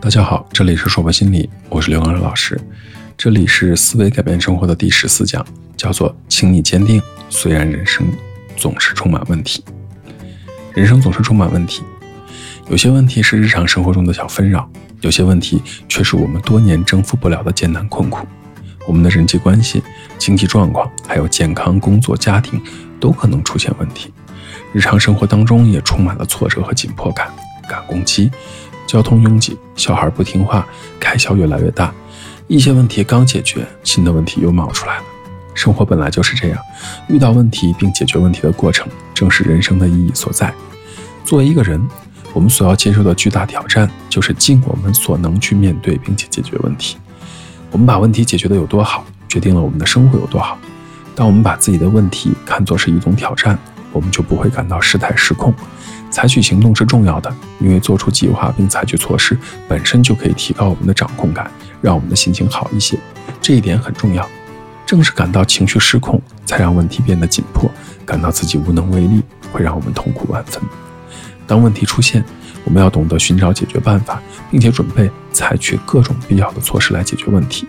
大家好，这里是说博心理，我是刘刚老师。这里是思维改变生活的第十四讲，叫做“请你坚定”。虽然人生总是充满问题，人生总是充满问题。有些问题是日常生活中的小纷扰，有些问题却是我们多年征服不了的艰难困苦。我们的人际关系、经济状况，还有健康、工作、家庭，都可能出现问题。日常生活当中也充满了挫折和紧迫感，赶工期。交通拥挤，小孩不听话，开销越来越大，一些问题刚解决，新的问题又冒出来了。生活本来就是这样，遇到问题并解决问题的过程，正是人生的意义所在。作为一个人，我们所要接受的巨大挑战，就是尽我们所能去面对并且解决问题。我们把问题解决的有多好，决定了我们的生活有多好。当我们把自己的问题看作是一种挑战，我们就不会感到事态失控。采取行动是重要的，因为做出计划并采取措施本身就可以提高我们的掌控感，让我们的心情好一些。这一点很重要。正是感到情绪失控，才让问题变得紧迫，感到自己无能为力，会让我们痛苦万分。当问题出现，我们要懂得寻找解决办法，并且准备采取各种必要的措施来解决问题。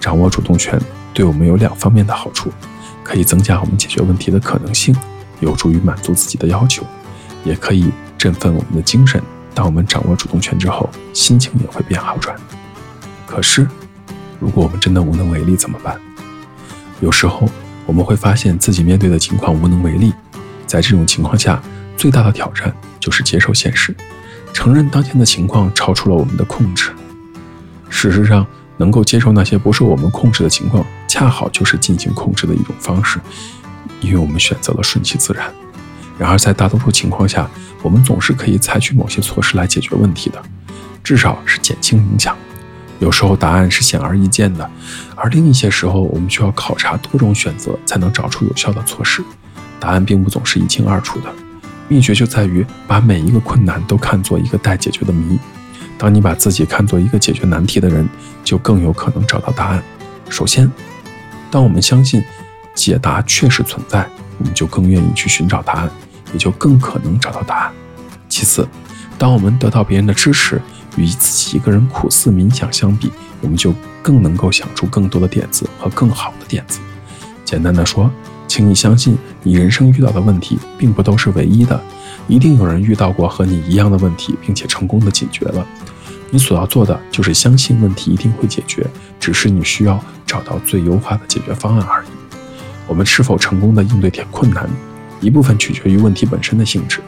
掌握主动权对我们有两方面的好处：可以增加我们解决问题的可能性，有助于满足自己的要求。也可以振奋我们的精神。当我们掌握主动权之后，心情也会变好转。可是，如果我们真的无能为力怎么办？有时候我们会发现自己面对的情况无能为力。在这种情况下，最大的挑战就是接受现实，承认当前的情况超出了我们的控制。事实上，能够接受那些不受我们控制的情况，恰好就是进行控制的一种方式，因为我们选择了顺其自然。然而，在大多数情况下，我们总是可以采取某些措施来解决问题的，至少是减轻影响。有时候答案是显而易见的，而另一些时候，我们需要考察多种选择才能找出有效的措施。答案并不总是一清二楚的，秘诀就在于把每一个困难都看作一个待解决的谜。当你把自己看作一个解决难题的人，就更有可能找到答案。首先，当我们相信解答确实存在，我们就更愿意去寻找答案。也就更可能找到答案。其次，当我们得到别人的支持，与自己一个人苦思冥想相比，我们就更能够想出更多的点子和更好的点子。简单的说，请你相信，你人生遇到的问题并不都是唯一的，一定有人遇到过和你一样的问题，并且成功的解决了。你所要做的就是相信问题一定会解决，只是你需要找到最优化的解决方案而已。我们是否成功的应对点困难？一部分取决于问题本身的性质，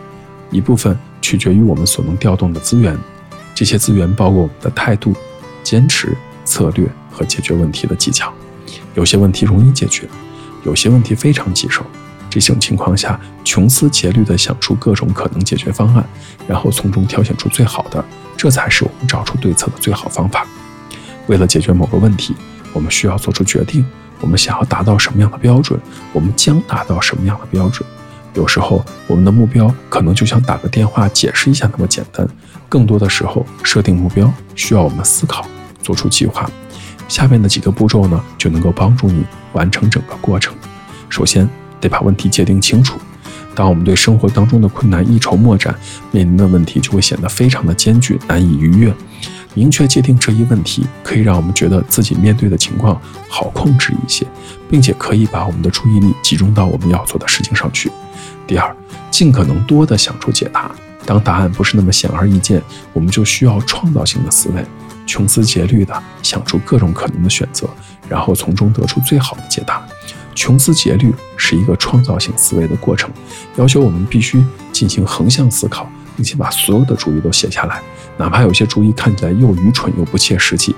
一部分取决于我们所能调动的资源。这些资源包括我们的态度、坚持、策略和解决问题的技巧。有些问题容易解决，有些问题非常棘手。这种情况下，穷思竭虑地想出各种可能解决方案，然后从中挑选出最好的，这才是我们找出对策的最好方法。为了解决某个问题，我们需要做出决定。我们想要达到什么样的标准？我们将达到什么样的标准？有时候，我们的目标可能就像打个电话解释一下那么简单。更多的时候，设定目标需要我们思考，做出计划。下面的几个步骤呢，就能够帮助你完成整个过程。首先，得把问题界定清楚。当我们对生活当中的困难一筹莫展，面临的问题就会显得非常的艰巨，难以逾越。明确界定这一问题，可以让我们觉得自己面对的情况好控制一些，并且可以把我们的注意力集中到我们要做的事情上去。第二，尽可能多的想出解答。当答案不是那么显而易见，我们就需要创造性的思维，穷思竭虑的想出各种可能的选择，然后从中得出最好的解答。穷思竭虑是一个创造性思维的过程，要求我们必须进行横向思考，并且把所有的主意都写下来。哪怕有些主意看起来又愚蠢又不切实际，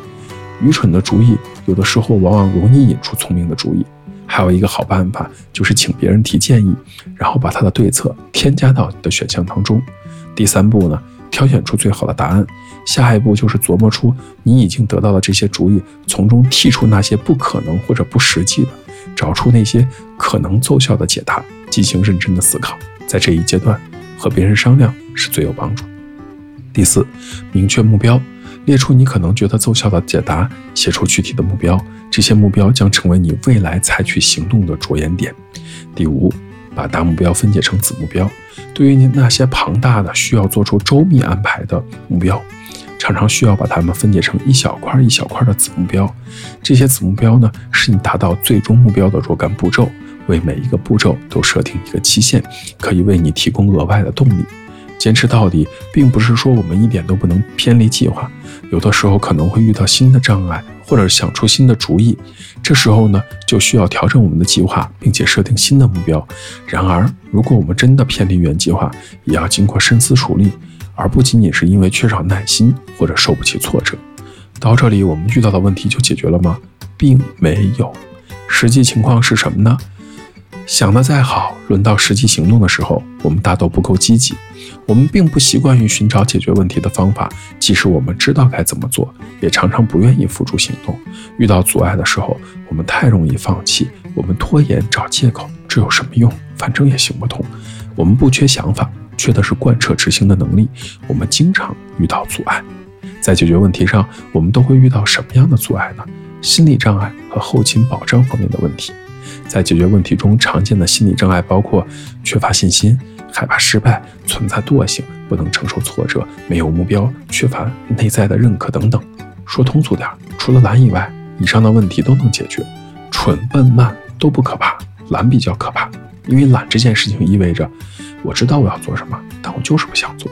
愚蠢的主意有的时候往往容易引出聪明的主意。还有一个好办法，就是请别人提建议，然后把他的对策添加到你的选项当中。第三步呢，挑选出最好的答案。下一步就是琢磨出你已经得到的这些主意，从中剔出那些不可能或者不实际的，找出那些可能奏效的解答，进行认真的思考。在这一阶段，和别人商量是最有帮助。第四，明确目标，列出你可能觉得奏效的解答，写出具体的目标，这些目标将成为你未来采取行动的着眼点。第五，把大目标分解成子目标，对于你那些庞大的需要做出周密安排的目标，常常需要把它们分解成一小块一小块的子目标。这些子目标呢，是你达到最终目标的若干步骤。为每一个步骤都设定一个期限，可以为你提供额外的动力。坚持到底，并不是说我们一点都不能偏离计划。有的时候可能会遇到新的障碍，或者想出新的主意，这时候呢，就需要调整我们的计划，并且设定新的目标。然而，如果我们真的偏离原计划，也要经过深思熟虑，而不仅仅是因为缺少耐心或者受不起挫折。到这里，我们遇到的问题就解决了吗？并没有。实际情况是什么呢？想的再好，轮到实际行动的时候，我们大都不够积极。我们并不习惯于寻找解决问题的方法，即使我们知道该怎么做，也常常不愿意付诸行动。遇到阻碍的时候，我们太容易放弃，我们拖延找借口，这有什么用？反正也行不通。我们不缺想法，缺的是贯彻执行的能力。我们经常遇到阻碍，在解决问题上，我们都会遇到什么样的阻碍呢？心理障碍和后勤保障方面的问题。在解决问题中，常见的心理障碍包括缺乏信心、害怕失败、存在惰性、不能承受挫折、没有目标、缺乏内在的认可等等。说通俗点，除了懒以外，以上的问题都能解决。蠢、笨、慢都不可怕，懒比较可怕，因为懒这件事情意味着我知道我要做什么，但我就是不想做，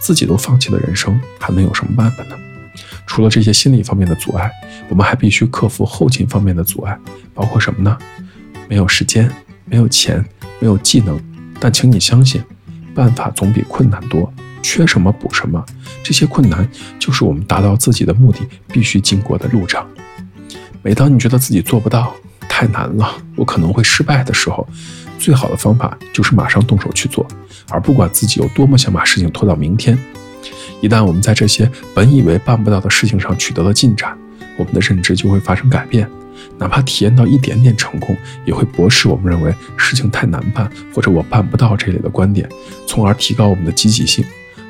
自己都放弃了人生，还能有什么办法呢？除了这些心理方面的阻碍，我们还必须克服后勤方面的阻碍，包括什么呢？没有时间，没有钱，没有技能，但请你相信，办法总比困难多。缺什么补什么，这些困难就是我们达到自己的目的必须经过的路程。每当你觉得自己做不到，太难了，我可能会失败的时候，最好的方法就是马上动手去做，而不管自己有多么想把事情拖到明天。一旦我们在这些本以为办不到的事情上取得了进展，我们的认知就会发生改变。哪怕体验到一点点成功，也会驳斥我们认为事情太难办或者我办不到这类的观点，从而提高我们的积极性。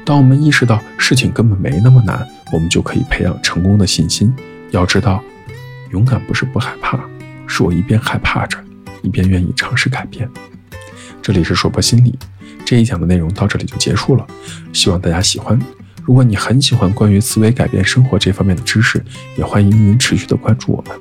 当我们意识到事情根本没那么难，我们就可以培养成功的信心。要知道，勇敢不是不害怕，是我一边害怕着，一边愿意尝试改变。这里是说博心理，这一讲的内容到这里就结束了，希望大家喜欢。如果你很喜欢关于思维改变生活这方面的知识，也欢迎您持续的关注我们。